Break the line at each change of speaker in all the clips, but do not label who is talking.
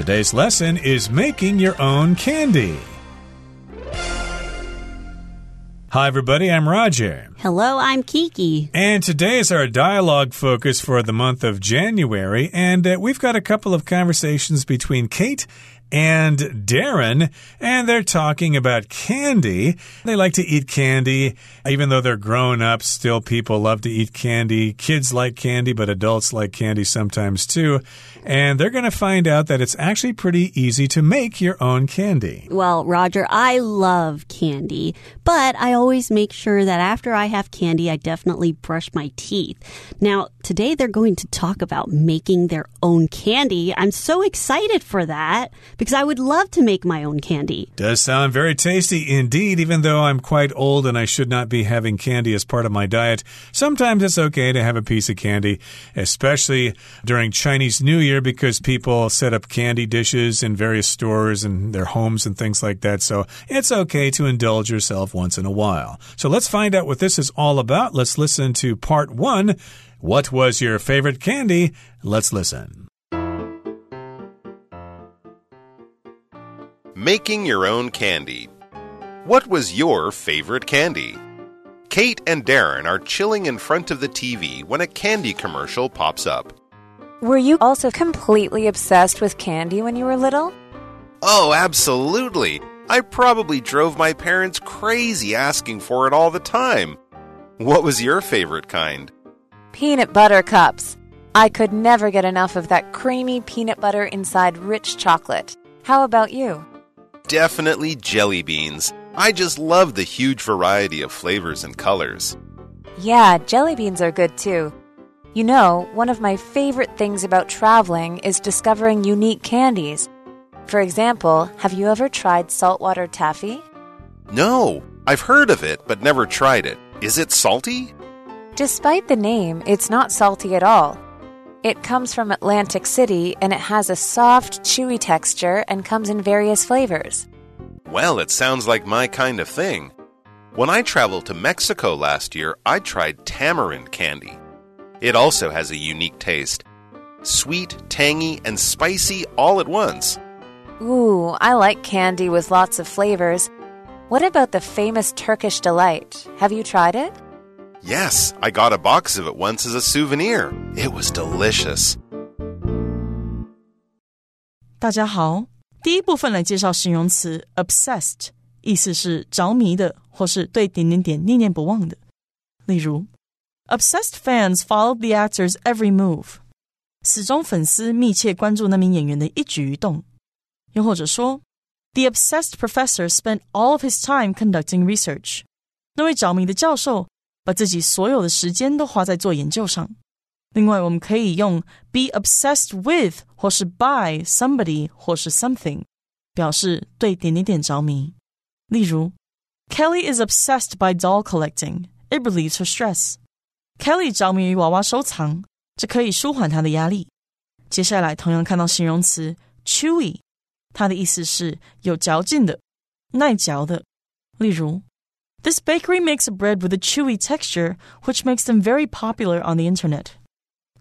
Today's lesson is making your own candy. Hi, everybody. I'm Roger.
Hello, I'm Kiki.
And today is our dialogue focus for the month of January. And uh, we've got a couple of conversations between Kate and Darren, and they're talking about candy. They like to eat candy, even though they're grown up, still people love to eat candy. Kids like candy, but adults like candy sometimes too. And they're going to find out that it's actually pretty easy to make your own candy.
Well, Roger, I love candy, but I always make sure that after I have candy, I definitely brush my teeth. Now, today they're going to talk about making their own candy. I'm so excited for that because I would love to make my own candy.
Does sound very tasty indeed, even though I'm quite old and I should not be having candy as part of my diet. Sometimes it's okay to have a piece of candy, especially during Chinese New Year because people set up candy dishes in various stores and their homes and things like that. So it's okay to indulge yourself once in a while. So let's find out what this is all about. Let's listen to part one. What was your favorite candy? Let's listen.
Making your own candy. What was your favorite candy? Kate and Darren are chilling in front of the TV when a candy commercial pops up.
Were you also completely obsessed with candy when you were little?
Oh, absolutely. I probably drove my parents crazy asking for it all the time. What was your favorite kind?
Peanut butter cups. I could never get enough of that creamy peanut butter inside rich chocolate. How about you?
Definitely jelly beans. I just love the huge variety of flavors and colors.
Yeah, jelly beans are good too. You know, one of my favorite things about traveling is discovering unique candies. For example, have you ever tried saltwater taffy?
No, I've heard of it, but never tried it. Is it salty?
Despite the name, it's not salty at all. It comes from Atlantic City and it has a soft, chewy texture and comes in various flavors.
Well, it sounds like my kind of thing. When I traveled to Mexico last year, I tried tamarind candy. It also has a unique taste sweet, tangy, and spicy all at once.
Ooh, I like candy with lots of flavors. What about the famous Turkish delight? Have you tried it?
Yes, I got a box of it once as a souvenir. It was delicious.
大家好，第一部分来介绍形容词 obsessed，意思是着迷的，或是对点点点念念不忘的。例如，obsessed fans followed the actor's every move，死忠粉丝密切关注那名演员的一举一动。又或者说，the obsessed professor spent all of his time conducting research，那位着迷的教授 把自己所有的时间都花在做研究上。另外，我们可以用 be obsessed with 或是 by somebody 或是 something，表示对点点点着迷。例如，Kelly is obsessed by doll collecting. It relieves her stress. Kelly 着迷于娃娃收藏，这可以舒缓她的压力。接下来，同样看到形容词 chewy，它的意思是有嚼劲的、耐嚼的。例如 ，This bakery makes a bread with a chewy texture, which makes them very popular on the internet.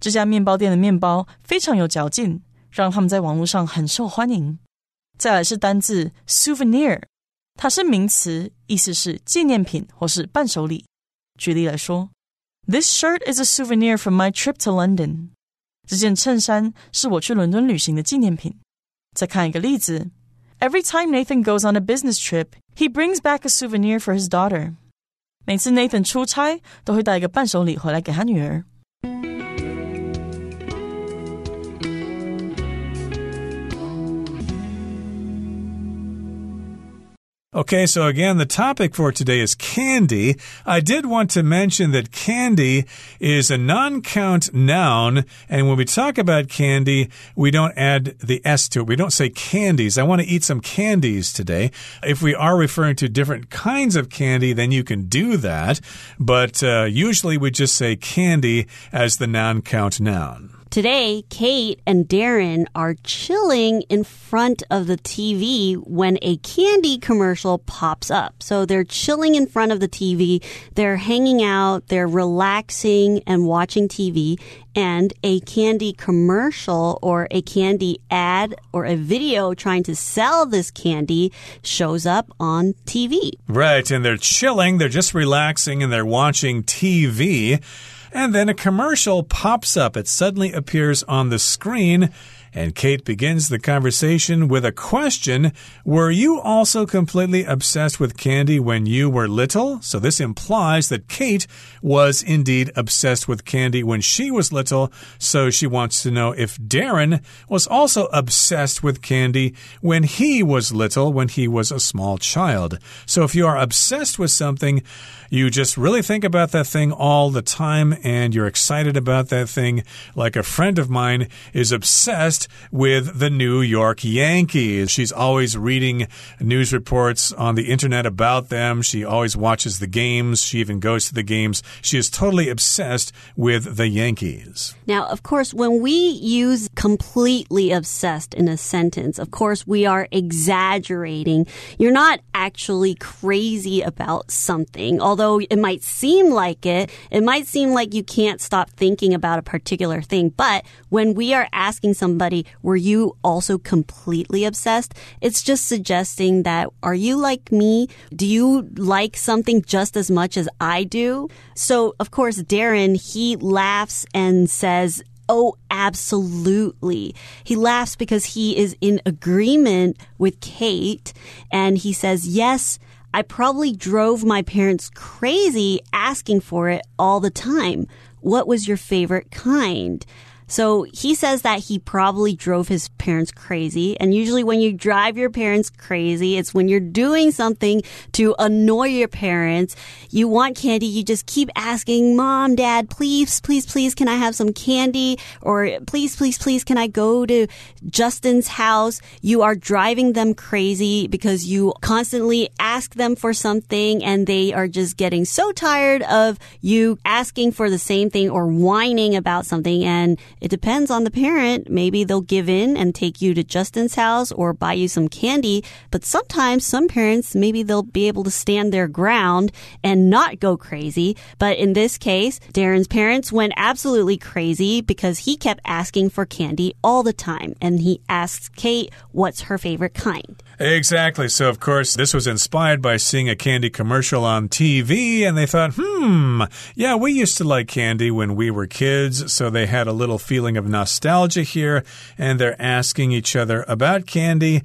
这家面包店的面包非常有嚼劲，让他们在网络上很受欢迎。再来是单字 souvenir，它是名词，意思是纪念品或是伴手礼。举例来说，This shirt is a souvenir from my trip to London。这件衬衫是我去伦敦旅行的纪念品。再看一个例子 ，Every time Nathan goes on a business trip, he brings back a souvenir for his daughter。每次 Nathan 出差都会带一个伴手礼回来给他女儿。
Okay, so again, the topic for today is candy. I did want to mention that candy is a non count noun, and when we talk about candy, we don't add the S to it. We don't say candies. I want to eat some candies today. If we are referring to different kinds of candy, then you can do that, but uh, usually we just say candy as the non count noun.
Today, Kate and Darren are chilling in front of the TV when a candy commercial pops up. So they're chilling in front of the TV, they're hanging out, they're relaxing and watching TV, and a candy commercial or a candy ad or a video trying to sell this candy shows up on TV.
Right, and they're chilling, they're just relaxing, and they're watching TV. And then a commercial pops up. It suddenly appears on the screen. And Kate begins the conversation with a question Were you also completely obsessed with candy when you were little? So, this implies that Kate was indeed obsessed with candy when she was little. So, she wants to know if Darren was also obsessed with candy when he was little, when he was a small child. So, if you are obsessed with something, you just really think about that thing all the time and you're excited about that thing. Like a friend of mine is obsessed with the New York Yankees. She's always reading news reports on the internet about them. She always watches the games. She even goes to the games. She is totally obsessed with the Yankees.
Now, of course, when we use completely obsessed in a sentence, of course, we are exaggerating. You're not actually crazy about something, although although it might seem like it, it might seem like you can't stop thinking about a particular thing. But when we are asking somebody, were you also completely obsessed? It's just suggesting that, are you like me? Do you like something just as much as I do? So, of course, Darren, he laughs and says, Oh, absolutely. He laughs because he is in agreement with Kate and he says, yes, I probably drove my parents crazy asking for it all the time. What was your favorite kind? So he says that he probably drove his parents crazy. And usually when you drive your parents crazy, it's when you're doing something to annoy your parents. You want candy. You just keep asking, mom, dad, please, please, please, can I have some candy? Or please, please, please, can I go to Justin's house? You are driving them crazy because you constantly ask them for something and they are just getting so tired of you asking for the same thing or whining about something. And it depends on the parent. Maybe they'll give in and take you to Justin's house or buy you some candy. But sometimes some parents, maybe they'll be able to stand their ground and not go crazy. But in this case, Darren's parents went absolutely crazy because he kept asking for candy all the time. And he asks Kate what's her favorite kind.
Exactly. So, of course, this was inspired by seeing a candy commercial on TV, and they thought, hmm, yeah, we used to like candy when we were kids. So they had a little feeling of nostalgia here, and they're asking each other about candy.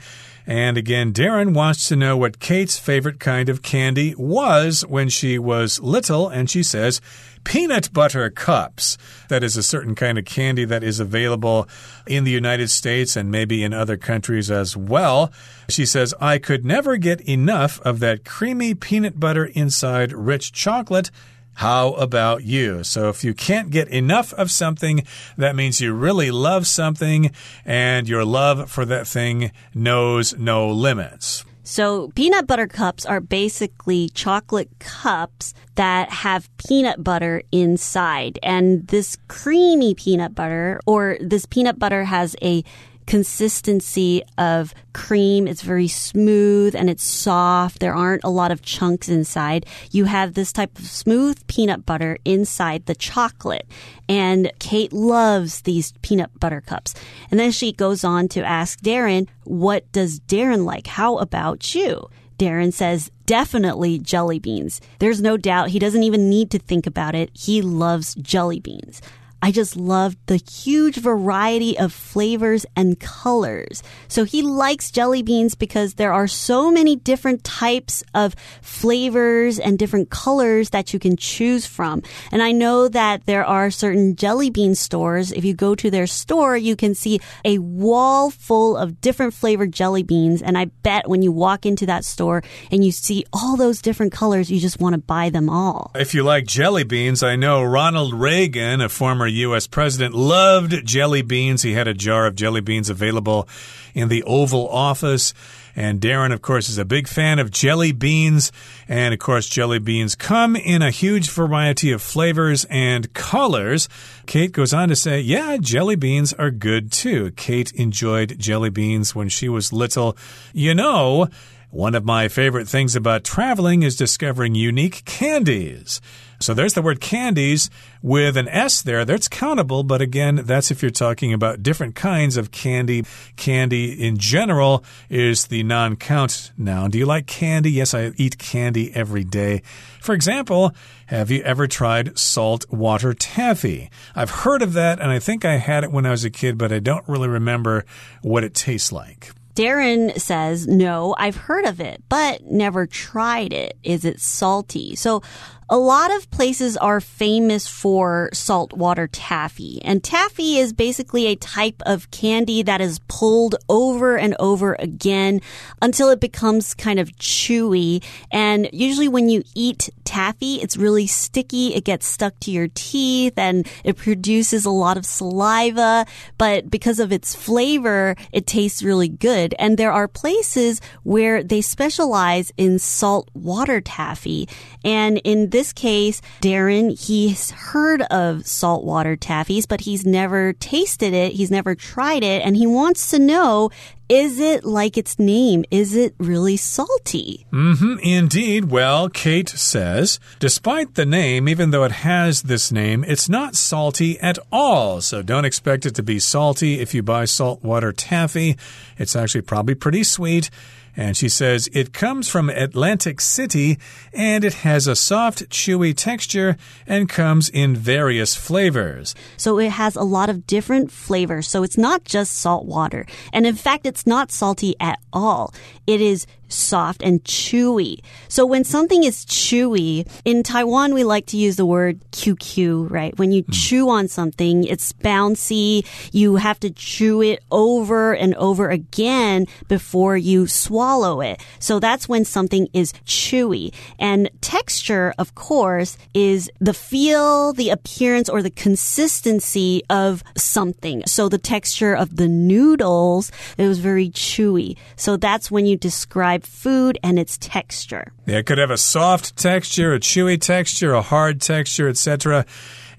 And again, Darren wants to know what Kate's favorite kind of candy was when she was little, and she says, peanut butter cups. That is a certain kind of candy that is available in the United States and maybe in other countries as well. She says, I could never get enough of that creamy peanut butter inside rich chocolate. How about you? So, if you can't get enough of something, that means you really love something, and your love for that thing knows no limits.
So peanut butter cups are basically chocolate cups that have peanut butter inside. And this creamy peanut butter or this peanut butter has a consistency of cream. It's very smooth and it's soft. There aren't a lot of chunks inside. You have this type of smooth peanut butter inside the chocolate. And Kate loves these peanut butter cups. And then she goes on to ask Darren, what does Darren like? How about you? Darren says, definitely jelly beans. There's no doubt he doesn't even need to think about it. He loves jelly beans. I just loved the huge variety of flavors and colors. So he likes jelly beans because there are so many different types of flavors and different colors that you can choose from. And I know that there are certain jelly bean stores. If you go to their store, you can see a wall full of different flavored jelly beans. And I bet when you walk into that store and you see all those different colors, you just want to buy them all.
If you like jelly beans, I know Ronald Reagan, a former U.S. president, loved jelly beans. He had a jar of jelly beans available in the Oval Office. And Darren, of course, is a big fan of jelly beans. And of course, jelly beans come in a huge variety of flavors and colors. Kate goes on to say, Yeah, jelly beans are good too. Kate enjoyed jelly beans when she was little. You know, one of my favorite things about traveling is discovering unique candies. So there's the word candies with an S there. That's countable, but again, that's if you're talking about different kinds of candy. Candy in general is the non count noun. Do you like candy? Yes, I eat candy every day. For example, have you ever tried salt water taffy? I've heard of that, and I think I had it when I was a kid, but I don't really remember what it tastes like.
Darren says, No, I've heard of it, but never tried it. Is it salty? So a lot of places are famous for saltwater taffy, and taffy is basically a type of candy that is pulled over and over again until it becomes kind of chewy. And usually when you eat taffy, it's really sticky. It gets stuck to your teeth and it produces a lot of saliva, but because of its flavor, it tastes really good. And there are places where they specialize in saltwater taffy. And in this case, Darren, he's heard of saltwater taffies, but he's never tasted it. He's never tried it. And he wants to know is it like its name? Is it really salty?
Mm hmm, indeed. Well, Kate says, despite the name, even though it has this name, it's not salty at all. So don't expect it to be salty if you buy saltwater taffy. It's actually probably pretty sweet. And she says it comes from Atlantic City and it has a soft, chewy texture and comes in various flavors.
So it has a lot of different flavors. So it's not just salt water. And in fact, it's not salty at all. It is soft and chewy. So when something is chewy, in Taiwan, we like to use the word QQ, right? When you mm. chew on something, it's bouncy. You have to chew it over and over again before you swallow it. So that's when something is chewy. And texture, of course, is the feel, the appearance, or the consistency of something. So the texture of the noodles, it was very chewy. So that's when you describe food and its texture.
Yeah, it could have a soft texture, a chewy texture, a hard texture, etc.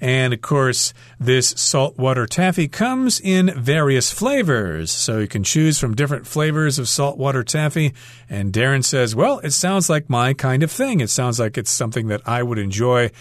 And of course, this saltwater taffy comes in various flavors. So you can choose from different flavors of saltwater taffy. And Darren says, Well, it sounds like my kind of thing. It sounds like it's something that I would enjoy.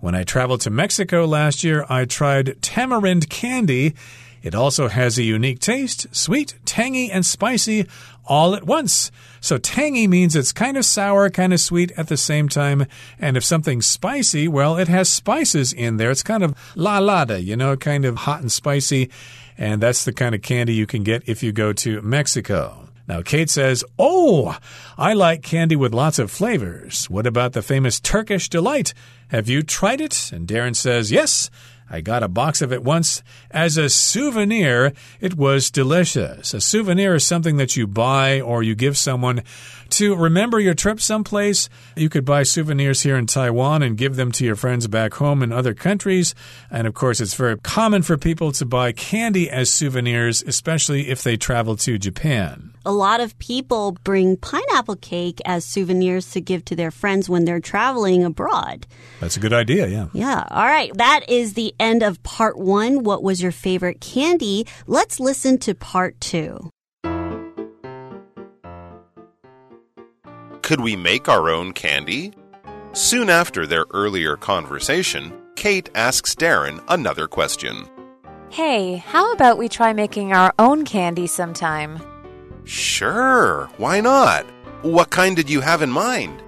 When I traveled to Mexico last year, I tried tamarind candy. It also has a unique taste sweet, tangy, and spicy all at once. So tangy means it's kind of sour, kind of sweet at the same time. And if something's spicy, well, it has spices in there. It's kind of la lada, you know, kind of hot and spicy. And that's the kind of candy you can get if you go to Mexico. Now, Kate says, Oh, I like candy with lots of flavors. What about the famous Turkish Delight? Have you tried it? And Darren says, Yes. I got a box of it once as a souvenir. It was delicious. A souvenir is something that you buy or you give someone to remember your trip someplace. You could buy souvenirs here in Taiwan and give them to your friends back home in other countries. And of course, it's very common for people to buy candy as souvenirs, especially if they travel to Japan
a lot of people bring pineapple cake as souvenirs to give to their friends when they're traveling abroad.
That's a good idea, yeah.
Yeah. All right. That is the end of part one. What was your favorite candy? Let's listen to part two.
Could we make our own candy? Soon after their earlier conversation, Kate asks Darren another question.
Hey, how about we try making our own candy sometime?
Sure, why not? What kind did you have in mind?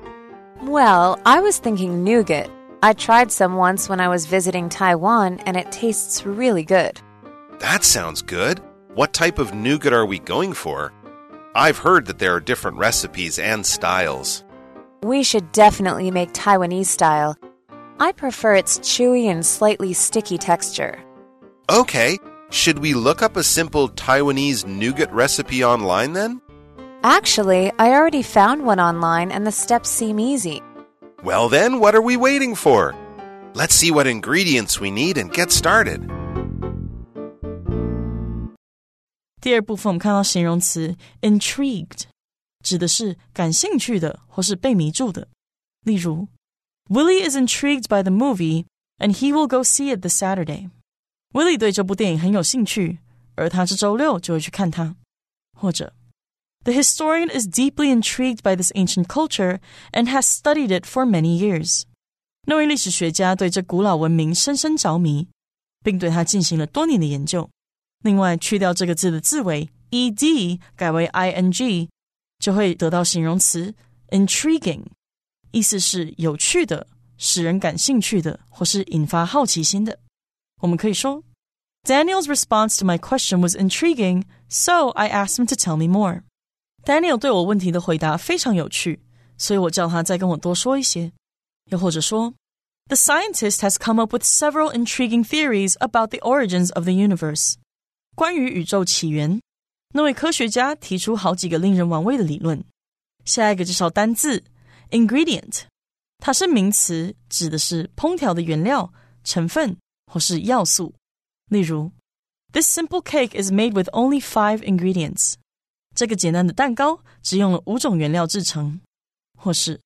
Well, I was thinking nougat. I tried some once when I was visiting Taiwan, and it tastes really good.
That sounds good. What type of nougat are we going for? I've heard that there are different recipes and styles.
We should definitely make Taiwanese style. I prefer its chewy and slightly sticky texture.
Okay, should we look up a simple Taiwanese nougat recipe online then?
Actually, I already found one online and the steps seem easy.
Well, then, what are we waiting for? Let's see what ingredients we need and get started.
第二部分我们看到形容词 intrigued，指的是感兴趣的或是被迷住的。例如，Willie is intrigued by the movie and he will go see it this Saturday. Willie 对这部电影很有兴趣，而他这周六就会去看它。或者，The historian is deeply intrigued by this ancient culture and has studied it for many years. 那位历史学家对这古老文明深深着迷，并对它进行了多年的研究。另外，去掉这个字的字尾 ed，改为 ing，就会得到形容词 intriguing，意思是有趣的、使人感兴趣的，或是引发好奇心的。 我们可以说，Daniel's response to my question was intriguing, so I asked him to tell me more. Daniel 对我问题的回答非常有趣，所以我叫他再跟我多说一些。又或者说，The scientist has come up with several intriguing theories about the origins of the universe. 关于宇宙起源，那位科学家提出好几个令人玩味的理论。下一个介绍单字 ingredient，它是名词，指的是烹调的原料、成分 或是要素。例如，This simple cake is made with only five ingredients. 这个简单的蛋糕只用了五种原料制成。或是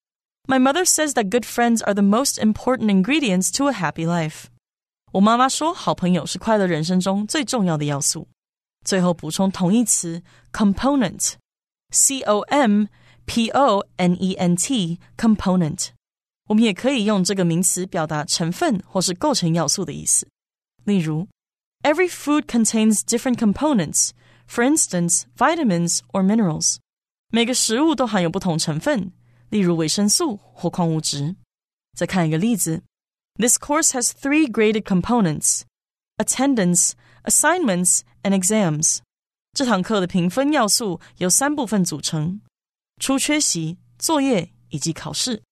My mother says that good friends are the most important ingredients to a happy life. 我妈妈说，好朋友是快乐人生中最重要的要素。最后补充同义词 component，c o m p o n e n t component。 我们也可以用这个名词表达成分或是构成要素的意思。例如，Every food contains different components. For instance, vitamins or minerals. 每个食物都含有不同成分。例如维生素或矿物质。再看一个例子，This course has three graded components: attendance, assignments, and exams. 这堂课的评分要素由三部分组成：出缺席、作业以及考试。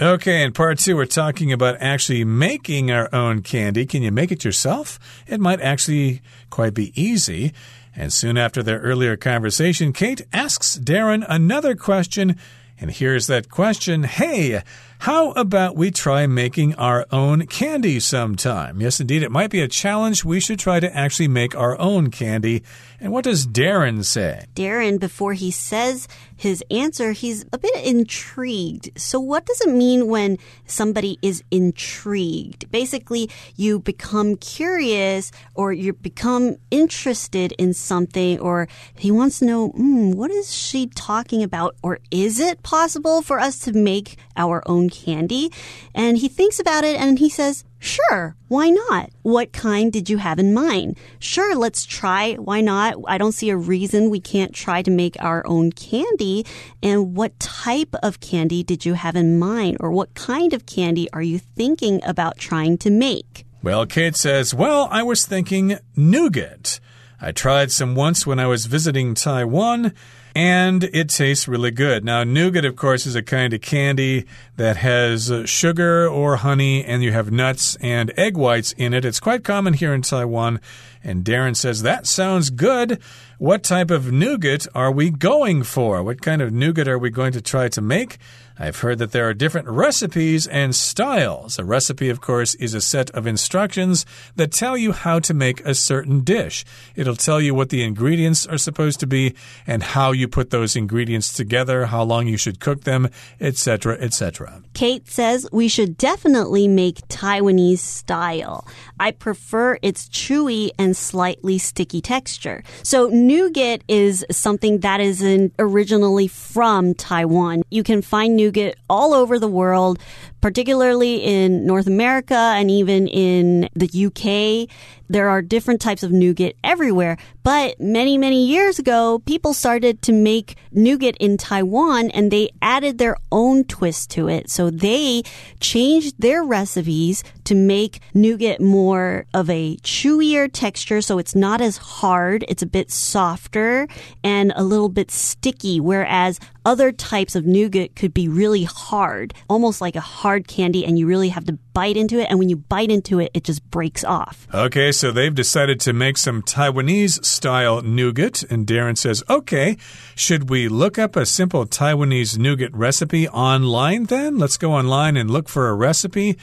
Okay, in part two, we're talking about actually making our own candy. Can you make it yourself? It might actually quite be easy. And soon after their earlier conversation, Kate asks Darren another question. And here's that question Hey, how about we try making our own candy sometime? Yes, indeed, it might be a challenge. We should try to actually make our own candy. And what does Darren say?
Darren, before he says his answer, he's a bit intrigued. So, what does it mean when somebody is intrigued? Basically, you become curious or you become interested in something, or he wants to know, mm, what is she talking about? Or is it possible for us to make our own candy? And he thinks about it and he says, Sure, why not? What kind did you have in mind? Sure, let's try. Why not? I don't see a reason we can't try to make our own candy. And what type of candy did you have in mind? Or what kind of candy are you thinking about trying to make?
Well, Kate says, Well, I was thinking nougat. I tried some once when I was visiting Taiwan and it tastes really good. Now, nougat, of course, is a kind of candy that has uh, sugar or honey, and you have nuts and egg whites in it. It's quite common here in Taiwan. And Darren says, That sounds good. What type of nougat are we going for? What kind of nougat are we going to try to make? I've heard that there are different recipes and styles. A recipe, of course, is a set of instructions that tell you how to make a certain dish. It'll tell you what the ingredients are supposed to be and how you put those ingredients together, how long you should cook them, etc., etc.
Kate says we should definitely make Taiwanese style. I prefer its chewy and slightly sticky texture. So nougat is something that is originally from Taiwan. You can find nougat nougat all over the world, particularly in North America and even in the UK. There are different types of nougat everywhere. But many, many years ago, people started to make nougat in Taiwan and they added their own twist to it. So they changed their recipes to make nougat more of a chewier texture. So it's not as hard. It's a bit softer and a little bit sticky. Whereas other types of nougat could be really hard, almost like a hard candy and you really have to bite into it, and when you bite into it, it just breaks off.
Okay, so they've decided to make some Taiwanese style nougat, and Darren says, okay, should we look up a simple Taiwanese nougat recipe online then? Let's go online and look for a recipe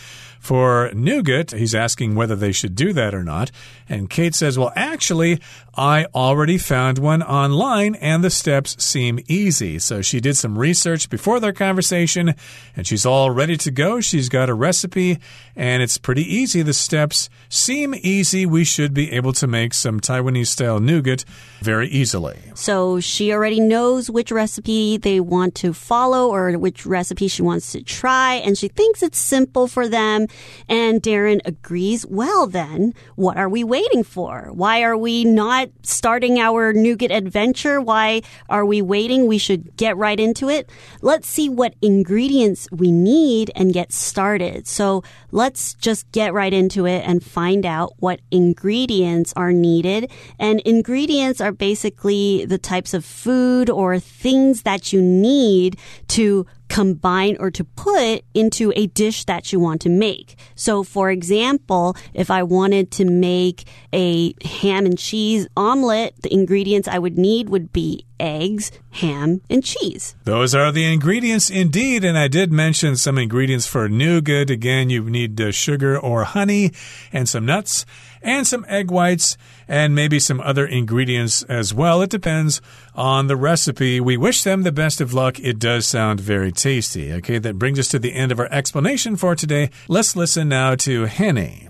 for nougat. He's asking whether they should do that or not. And Kate says, Well, actually, I already found one online and the steps seem easy. So she did some research before their conversation and she's all ready to go. She's got a recipe and it's pretty easy. The steps seem easy. We should be able to make some Taiwanese style nougat very easily.
So she already knows which recipe they want to follow or which recipe she wants to try, and she thinks it's simple for them. And Darren agrees. Well, then, what are we waiting for? Why are we not starting our nougat adventure? Why are we waiting? We should get right into it. Let's see what ingredients we need and get started. So let's just get right into it and find out what ingredients are needed. And ingredients are basically the types of food or things that you need to combine or to put into a dish that you want to make. So, for example, if I wanted to make a ham and cheese omelet, the ingredients I would need would be eggs, ham, and cheese.
Those are the ingredients indeed. And I did mention some ingredients for nougat. Again, you need uh, sugar or honey and some nuts and some egg whites and maybe some other ingredients as well. It depends on the recipe. We wish them the best of luck. It does sound very tasty. Okay, that brings us to the end of our explanation for today. Let's listen now to Henny.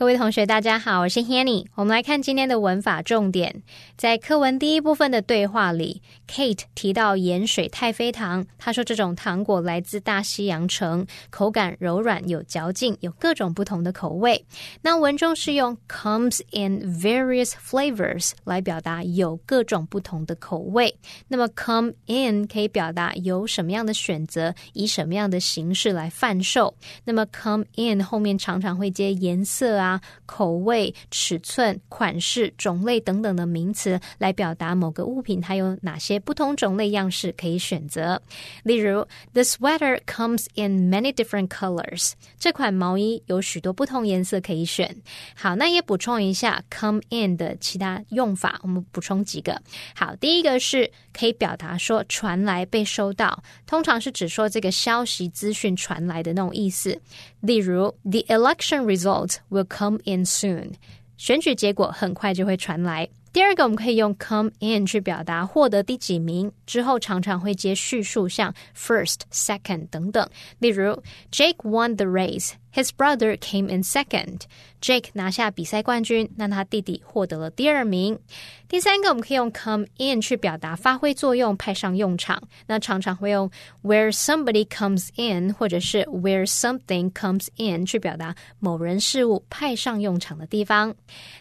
各位同学，大家好，我是 Hanny。我们来看今天的文法重点。在课文第一部分的对话里，Kate 提到盐水太妃糖，她说这种糖果来自大西洋城，口感柔软有嚼劲，有各种不同的口味。那文中是用 comes in various flavors 来表达有各种不同的口味。那么 come in 可以表达有什么样的选择，以什么样的形式来贩售。那么 come in 后面常常会接颜色啊。口味、尺寸、款式、种类等等的名词，来表达某个物品它有哪些不同种类样式可以选择。例如，The sweater comes in many different colors。这款毛衣有许多不同颜色可以选。好，那也补充一下 come in 的其他用法，我们补充几个。好，第一个是可以表达说传来、被收到，通常是指说这个消息资讯传来的那种意思。例如，The election result will come in soon。选举结果很快就会传来。第二个，我们可以用 come in 去表达获得第几名，之后常常会接叙述，像 first、second 等等。例如，Jake won the race。His brother came in second. Jake 拿下比赛冠军，那他弟弟获得了第二名。第三个，我们可以用 come in 去表达发挥作用、派上用场。那常常会用 where somebody comes in，或者是 where something comes in 去表达某人事物派上用场的地方。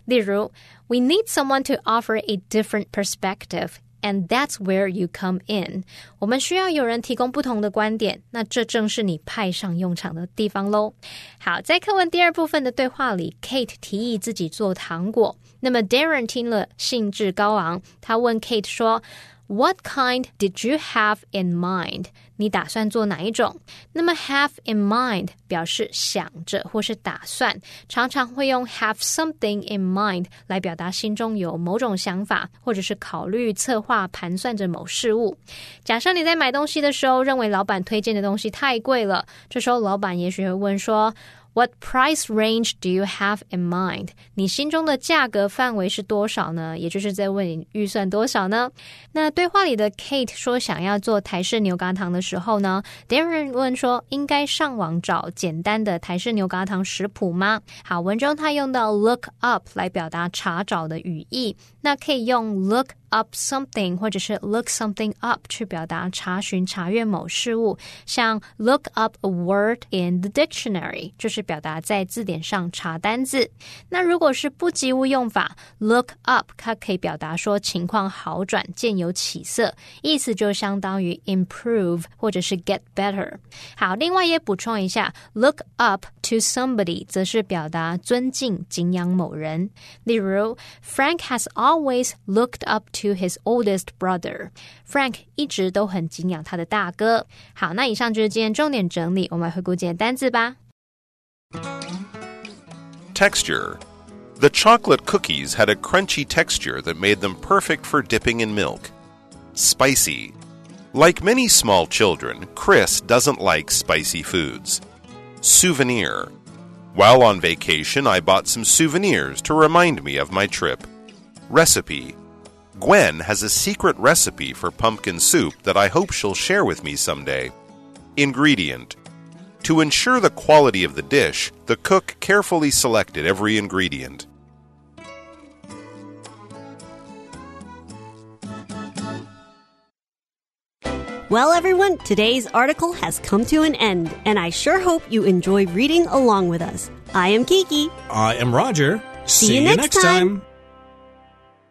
例如，We need someone to offer a different perspective. And that's where you come in。我们需要有人提供不同的观点，那这正是你派上用场的地方喽。好，在课文第二部分的对话里，Kate 提议自己做糖果，那么 Darren 听了兴致高昂，他问 Kate 说。What kind did you have in mind？你打算做哪一种？那么 have in mind 表示想着或是打算，常常会用 have something in mind 来表达心中有某种想法，或者是考虑、策划、盘算着某事物。假设你在买东西的时候，认为老板推荐的东西太贵了，这时候老板也许会问说。What price range do you have in mind？你心中的价格范围是多少呢？也就是在问你预算多少呢？那对话里的 Kate 说想要做台式牛轧糖的时候呢，Darren 问说应该上网找简单的台式牛轧糖食谱吗？好，文中他用到 look up 来表达查找的语义，那可以用 look。up something 或者是 look something up 去表达查询查阅某事物，像 look up a word in the dictionary 就是 是表达在字典上查单字。那如果是不及物用法，look up，它可以表达说情况好转、渐有起色，意思就相当于 improve 或者是 get better。好，另外也补充一下，look up to somebody 则是表达尊敬、敬仰某人。例如，Frank has always looked up to his oldest brother。Frank 一直都很敬仰他的大哥。好，那以上就是今天重点整理，我们回顾今天单字吧。
Texture. The chocolate cookies had a crunchy texture that made them perfect for dipping in milk. Spicy. Like many small children, Chris doesn't like spicy foods. Souvenir. While on vacation, I bought some souvenirs to remind me of my trip. Recipe. Gwen has a secret recipe for pumpkin soup that I hope she'll share with me someday. Ingredient. To ensure the quality of the dish, the cook carefully selected every ingredient.
Well, everyone, today's article has come to an end, and I sure hope you enjoy reading along with us. I am Kiki.
I am Roger.
See you next time.